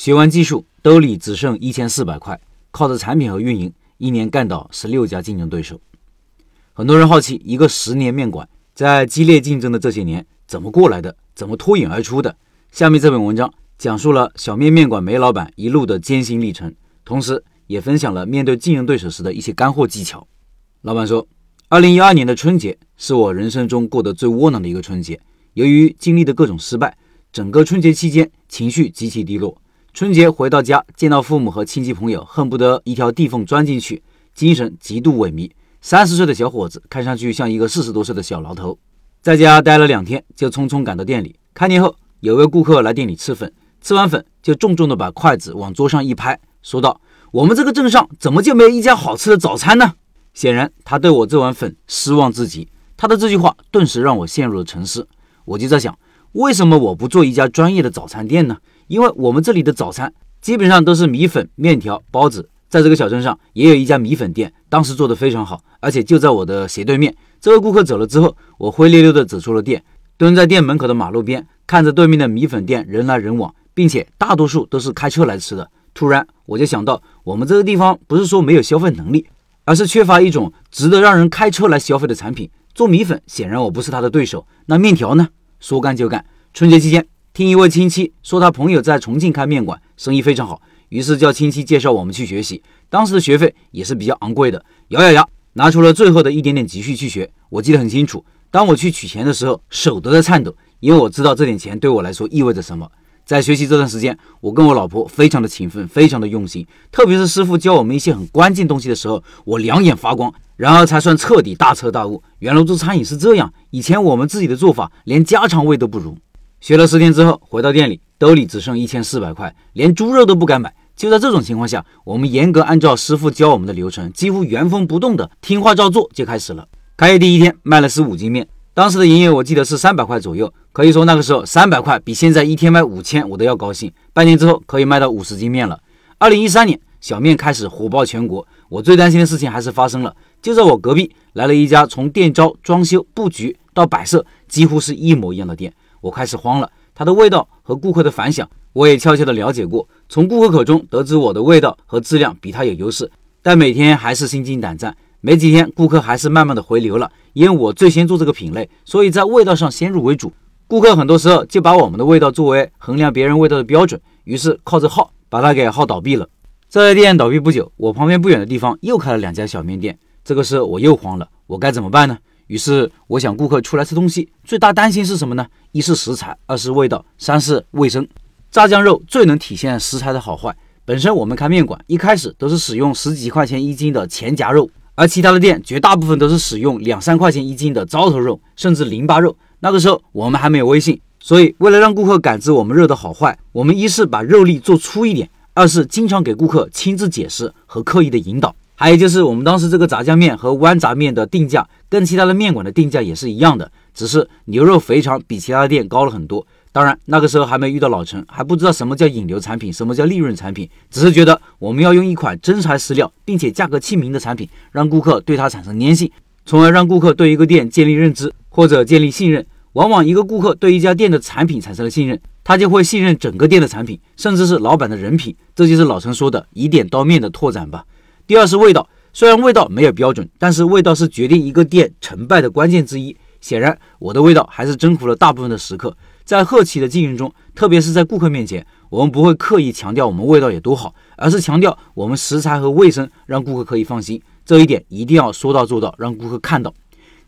学完技术，兜里只剩一千四百块，靠着产品和运营，一年干倒十六家竞争对手。很多人好奇，一个十年面馆在激烈竞争的这些年怎么过来的，怎么脱颖而出的？下面这篇文章讲述了小面面馆梅老板一路的艰辛历程，同时也分享了面对竞争对手时的一些干货技巧。老板说，二零一二年的春节是我人生中过得最窝囊的一个春节，由于经历的各种失败，整个春节期间情绪极其低落。春节回到家，见到父母和亲戚朋友，恨不得一条地缝钻进去，精神极度萎靡。三十岁的小伙子看上去像一个四十多岁的小老头。在家待了两天，就匆匆赶到店里。开店后，有位顾客来店里吃粉，吃完粉就重重的把筷子往桌上一拍，说道：“我们这个镇上怎么就没有一家好吃的早餐呢？”显然，他对我这碗粉失望至极。他的这句话顿时让我陷入了沉思。我就在想，为什么我不做一家专业的早餐店呢？因为我们这里的早餐基本上都是米粉、面条、包子。在这个小镇上也有一家米粉店，当时做的非常好，而且就在我的斜对面。这位顾客走了之后，我灰溜溜地走出了店，蹲在店门口的马路边，看着对面的米粉店人来人往，并且大多数都是开车来吃的。突然，我就想到，我们这个地方不是说没有消费能力，而是缺乏一种值得让人开车来消费的产品。做米粉，显然我不是他的对手。那面条呢？说干就干。春节期间。听一位亲戚说，他朋友在重庆开面馆，生意非常好，于是叫亲戚介绍我们去学习。当时的学费也是比较昂贵的，咬咬牙拿出了最后的一点点积蓄去学。我记得很清楚，当我去取钱的时候，手都在颤抖，因为我知道这点钱对我来说意味着什么。在学习这段时间，我跟我老婆非常的勤奋，非常的用心，特别是师傅教我们一些很关键东西的时候，我两眼发光，然后才算彻底大彻大悟。原来做餐饮是这样，以前我们自己的做法连家常味都不如。学了十天之后，回到店里，兜里只剩一千四百块，连猪肉都不敢买。就在这种情况下，我们严格按照师傅教我们的流程，几乎原封不动的听话照做就开始了。开业第一天卖了十五斤面，当时的营业我记得是三百块左右，可以说那个时候三百块比现在一天卖五千我都要高兴。半年之后可以卖到五十斤面了。二零一三年，小面开始火爆全国，我最担心的事情还是发生了，就在我隔壁来了一家从店招、装修、布局到摆设几乎是一模一样的店。我开始慌了，它的味道和顾客的反响，我也悄悄地了解过，从顾客口中得知我的味道和质量比他有优势，但每天还是心惊胆战。没几天，顾客还是慢慢的回流了，因为我最先做这个品类，所以在味道上先入为主。顾客很多时候就把我们的味道作为衡量别人味道的标准，于是靠着号把它给号倒闭了。这家店倒闭不久，我旁边不远的地方又开了两家小面店，这个时候我又慌了，我该怎么办呢？于是我想，顾客出来吃东西，最大担心是什么呢？一是食材，二是味道，三是卫生。炸酱肉最能体现食材的好坏。本身我们开面馆一开始都是使用十几块钱一斤的前夹肉，而其他的店绝大部分都是使用两三块钱一斤的糟头肉，甚至淋巴肉。那个时候我们还没有微信，所以为了让顾客感知我们肉的好坏，我们一是把肉粒做粗一点，二是经常给顾客亲自解释和刻意的引导。还有就是我们当时这个炸酱面和豌杂面的定价跟其他的面馆的定价也是一样的，只是牛肉肥肠比其他店高了很多。当然那个时候还没遇到老陈，还不知道什么叫引流产品，什么叫利润产品，只是觉得我们要用一款真材实料并且价格亲民的产品，让顾客对它产生粘性，从而让顾客对一个店建立认知或者建立信任。往往一个顾客对一家店的产品产生了信任，他就会信任整个店的产品，甚至是老板的人品。这就是老陈说的以点到面的拓展吧。第二是味道，虽然味道没有标准，但是味道是决定一个店成败的关键之一。显然，我的味道还是征服了大部分的食客。在后期的经营中，特别是在顾客面前，我们不会刻意强调我们味道有多好，而是强调我们食材和卫生，让顾客可以放心。这一点一定要说到做到，让顾客看到。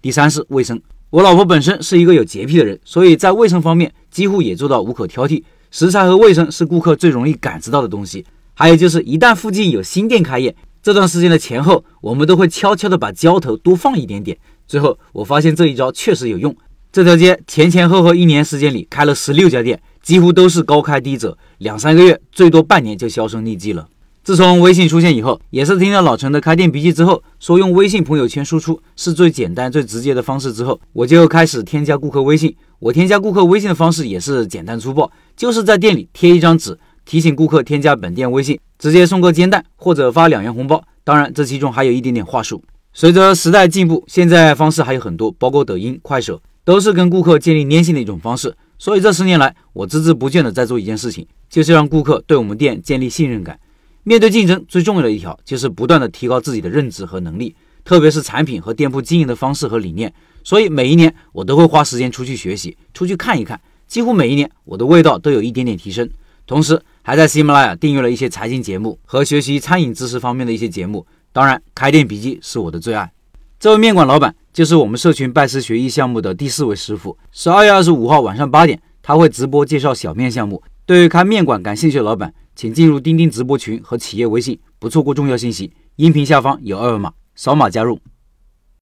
第三是卫生，我老婆本身是一个有洁癖的人，所以在卫生方面几乎也做到无可挑剔。食材和卫生是顾客最容易感知到的东西。还有就是，一旦附近有新店开业，这段时间的前后，我们都会悄悄的把胶头多放一点点。最后，我发现这一招确实有用。这条街前前后后一年时间里开了十六家店，几乎都是高开低走，两三个月，最多半年就销声匿迹了。自从微信出现以后，也是听到老陈的开店笔记之后，说用微信朋友圈输出是最简单、最直接的方式之后，我就开始添加顾客微信。我添加顾客微信的方式也是简单粗暴，就是在店里贴一张纸。提醒顾客添加本店微信，直接送个煎蛋或者发两元红包。当然，这其中还有一点点话术。随着时代进步，现在方式还有很多，包括抖音、快手，都是跟顾客建立粘性的一种方式。所以这十年来，我孜孜不倦地在做一件事情，就是让顾客对我们店建立信任感。面对竞争，最重要的一条就是不断地提高自己的认知和能力，特别是产品和店铺经营的方式和理念。所以每一年我都会花时间出去学习，出去看一看。几乎每一年我的味道都有一点点提升，同时还在喜马拉雅订阅了一些财经节目和学习餐饮知识方面的一些节目。当然，开店笔记是我的最爱。这位面馆老板就是我们社群拜师学艺项目的第四位师傅。十二月二十五号晚上八点，他会直播介绍小面项目。对于开面馆感兴趣的老板，请进入钉钉直播群和企业微信，不错过重要信息。音频下方有二维码，扫码加入。